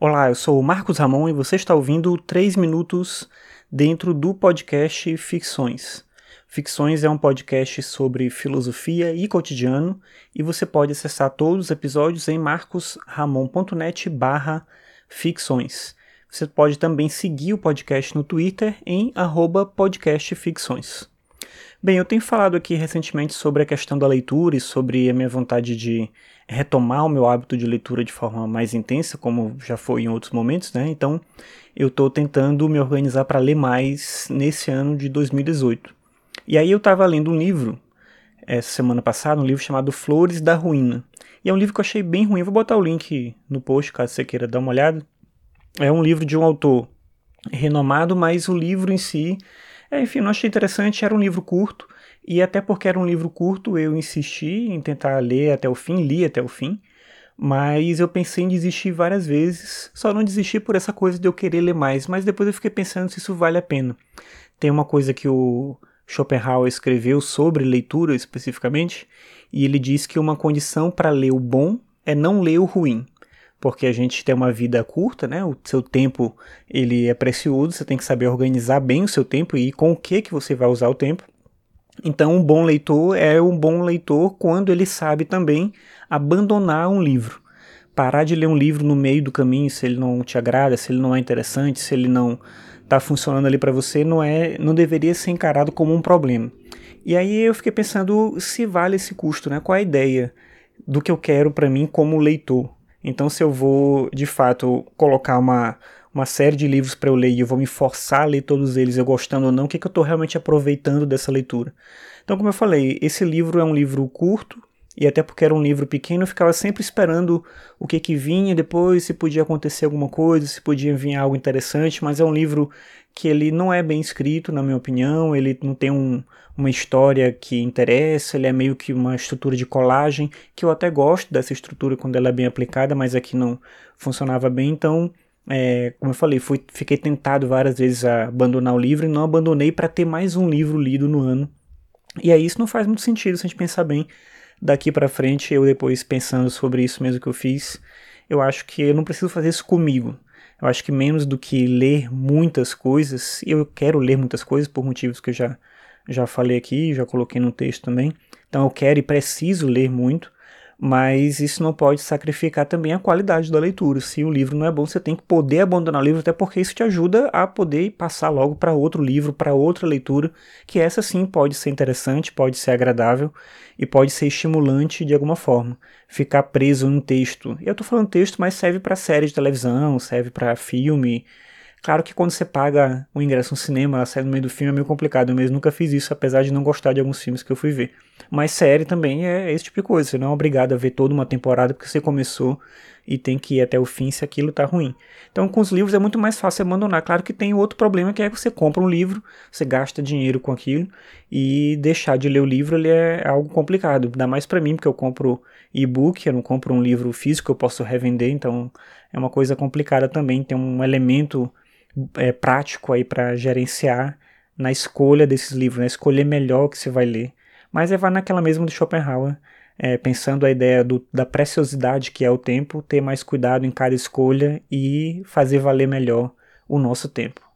Olá, eu sou o Marcos Ramon e você está ouvindo 3 minutos dentro do podcast Ficções. Ficções é um podcast sobre filosofia e cotidiano e você pode acessar todos os episódios em marcosramon.net barra ficções. Você pode também seguir o podcast no Twitter em podcastficções. Bem, eu tenho falado aqui recentemente sobre a questão da leitura e sobre a minha vontade de retomar o meu hábito de leitura de forma mais intensa, como já foi em outros momentos, né? Então, eu estou tentando me organizar para ler mais nesse ano de 2018. E aí eu estava lendo um livro essa semana passada, um livro chamado Flores da Ruína. E é um livro que eu achei bem ruim. vou botar o link no post caso você queira dar uma olhada. É um livro de um autor renomado, mas o livro em si é, enfim, não achei interessante, era um livro curto, e até porque era um livro curto, eu insisti em tentar ler até o fim, li até o fim, mas eu pensei em desistir várias vezes, só não desisti por essa coisa de eu querer ler mais, mas depois eu fiquei pensando se isso vale a pena. Tem uma coisa que o Schopenhauer escreveu sobre leitura especificamente, e ele diz que uma condição para ler o bom é não ler o ruim porque a gente tem uma vida curta, né? O seu tempo ele é precioso, você tem que saber organizar bem o seu tempo e com o que que você vai usar o tempo. Então, um bom leitor é um bom leitor quando ele sabe também abandonar um livro. Parar de ler um livro no meio do caminho, se ele não te agrada, se ele não é interessante, se ele não está funcionando ali para você, não é, não deveria ser encarado como um problema. E aí eu fiquei pensando se vale esse custo, né? Qual é a ideia do que eu quero para mim como leitor? Então, se eu vou de fato colocar uma, uma série de livros para eu ler e eu vou me forçar a ler todos eles, eu gostando ou não, o que, que eu estou realmente aproveitando dessa leitura? Então, como eu falei, esse livro é um livro curto, e até porque era um livro pequeno, eu ficava sempre esperando o que que vinha depois, se podia acontecer alguma coisa, se podia vir algo interessante, mas é um livro que ele não é bem escrito, na minha opinião, ele não tem um, uma história que interessa, ele é meio que uma estrutura de colagem, que eu até gosto dessa estrutura quando ela é bem aplicada, mas aqui não funcionava bem, então, é, como eu falei, fui, fiquei tentado várias vezes a abandonar o livro e não abandonei para ter mais um livro lido no ano. E aí isso não faz muito sentido se a gente pensar bem, daqui para frente, eu depois pensando sobre isso mesmo que eu fiz, eu acho que eu não preciso fazer isso comigo. Eu acho que menos do que ler muitas coisas, eu quero ler muitas coisas por motivos que eu já, já falei aqui, já coloquei no texto também. Então eu quero e preciso ler muito mas isso não pode sacrificar também a qualidade da leitura. Se o livro não é bom, você tem que poder abandonar o livro, até porque isso te ajuda a poder passar logo para outro livro, para outra leitura, que essa sim pode ser interessante, pode ser agradável e pode ser estimulante de alguma forma. Ficar preso num texto. E eu estou falando texto, mas serve para série de televisão, serve para filme, Claro que quando você paga o ingresso no cinema, a série no meio do filme é meio complicado. Eu mesmo nunca fiz isso, apesar de não gostar de alguns filmes que eu fui ver. Mas série também é esse tipo de coisa. Você não é obrigado a ver toda uma temporada porque você começou e tem que ir até o fim se aquilo tá ruim. Então, com os livros é muito mais fácil abandonar. Claro que tem outro problema que é que você compra um livro, você gasta dinheiro com aquilo e deixar de ler o livro ele é algo complicado. Ainda mais para mim, porque eu compro e-book, eu não compro um livro físico, eu posso revender, então é uma coisa complicada também. Tem um elemento é, prático aí para gerenciar na escolha desses livros, né? escolher melhor o que você vai ler. Mas é vai naquela mesma do Schopenhauer, é, pensando a ideia do, da preciosidade que é o tempo, ter mais cuidado em cada escolha e fazer valer melhor o nosso tempo.